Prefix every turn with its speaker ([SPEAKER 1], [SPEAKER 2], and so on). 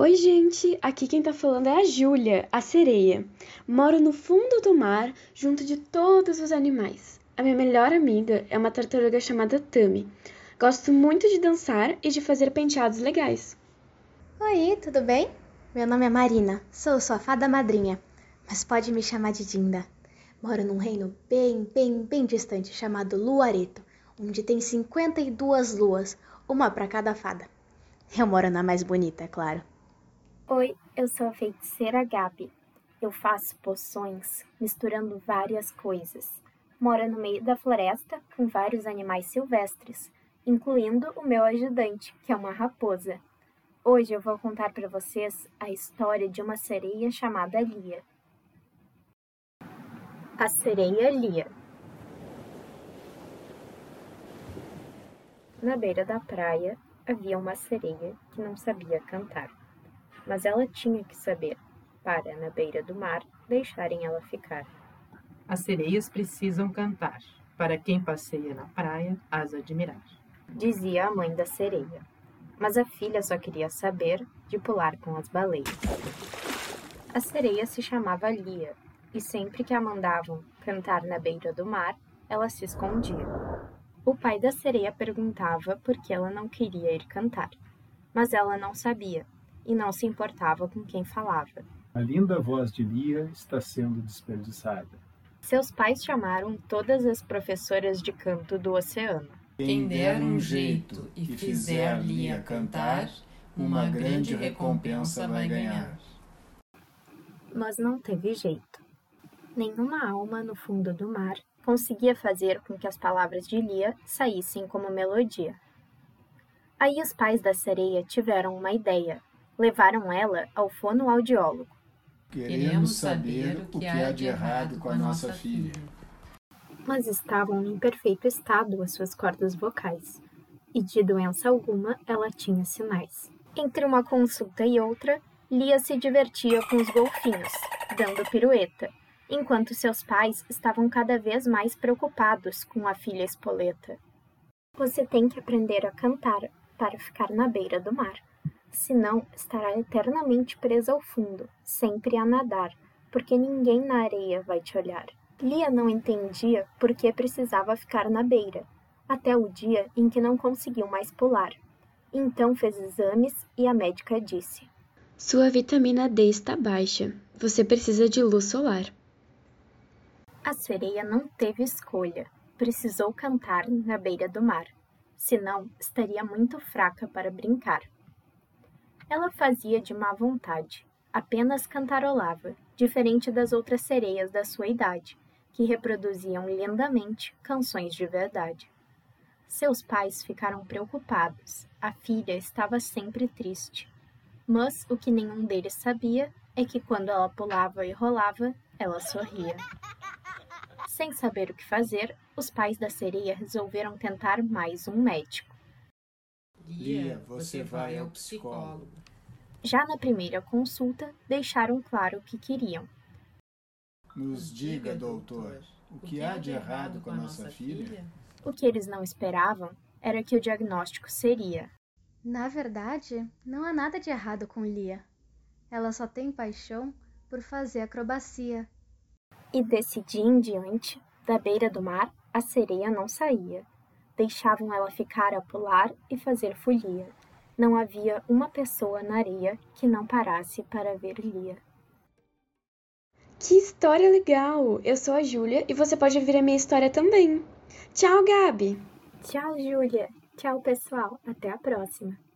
[SPEAKER 1] Oi, gente! Aqui quem tá falando é a Júlia, a sereia. Moro no fundo do mar, junto de todos os animais. A minha melhor amiga é uma tartaruga chamada Tami. Gosto muito de dançar e de fazer penteados legais.
[SPEAKER 2] Oi, tudo bem? Meu nome é Marina, sou sua fada madrinha, mas pode me chamar de Dinda. Moro num reino bem, bem, bem distante chamado Luareto, onde tem 52 luas, uma para cada fada. Eu moro na mais bonita, é claro.
[SPEAKER 3] Oi, eu sou a feiticeira Gabi. Eu faço poções misturando várias coisas. Moro no meio da floresta com vários animais silvestres, incluindo o meu ajudante, que é uma raposa. Hoje eu vou contar para vocês a história de uma sereia chamada Lia. A sereia Lia. Na beira da praia havia uma sereia que não sabia cantar mas ela tinha que saber, para, na beira do mar, deixarem ela ficar.
[SPEAKER 4] As sereias precisam cantar, para quem passeia na praia as admirar.
[SPEAKER 3] Dizia a mãe da sereia. Mas a filha só queria saber de pular com as baleias. A sereia se chamava Lia, e sempre que a mandavam cantar na beira do mar, ela se escondia. O pai da sereia perguntava por que ela não queria ir cantar, mas ela não sabia e não se importava com quem falava.
[SPEAKER 5] A linda voz de Lia está sendo desperdiçada.
[SPEAKER 3] Seus pais chamaram todas as professoras de canto do oceano.
[SPEAKER 6] Quem der um jeito e fizer Lia cantar, uma grande recompensa vai ganhar.
[SPEAKER 3] Mas não teve jeito. Nenhuma alma no fundo do mar conseguia fazer com que as palavras de Lia saíssem como melodia. Aí os pais da sereia tiveram uma ideia levaram ela ao fonoaudiólogo.
[SPEAKER 6] Queremos saber o que há de errado com a nossa filha.
[SPEAKER 3] Mas estavam em perfeito estado as suas cordas vocais, e de doença alguma ela tinha sinais. Entre uma consulta e outra, Lia se divertia com os golfinhos, dando pirueta, enquanto seus pais estavam cada vez mais preocupados com a filha espoleta. Você tem que aprender a cantar para ficar na beira do mar senão estará eternamente presa ao fundo, sempre a nadar, porque ninguém na areia vai te olhar. Lia não entendia por que precisava ficar na beira, até o dia em que não conseguiu mais pular. Então fez exames e a médica disse:
[SPEAKER 1] Sua vitamina D está baixa. Você precisa de luz solar.
[SPEAKER 3] A sereia não teve escolha. Precisou cantar na beira do mar, senão estaria muito fraca para brincar. Ela fazia de má vontade, apenas cantarolava, diferente das outras sereias da sua idade, que reproduziam lindamente canções de verdade. Seus pais ficaram preocupados, a filha estava sempre triste. Mas o que nenhum deles sabia é que quando ela pulava e rolava, ela sorria. Sem saber o que fazer, os pais da sereia resolveram tentar mais um médico.
[SPEAKER 6] Lia, você vai ao psicólogo.
[SPEAKER 3] Já na primeira consulta, deixaram claro o que queriam.
[SPEAKER 6] Nos diga, doutor, o que há de errado com a nossa filha?
[SPEAKER 3] O que eles não esperavam era que o diagnóstico seria:
[SPEAKER 2] Na verdade, não há nada de errado com Lia. Ela só tem paixão por fazer acrobacia.
[SPEAKER 3] E desse dia em diante, da beira do mar, a sereia não saía deixavam ela ficar a pular e fazer folia. Não havia uma pessoa na areia que não parasse para ver Lia.
[SPEAKER 1] Que história legal! Eu sou a Júlia e você pode ouvir a minha história também. Tchau, Gabi!
[SPEAKER 3] Tchau, Júlia! Tchau, pessoal! Até a próxima!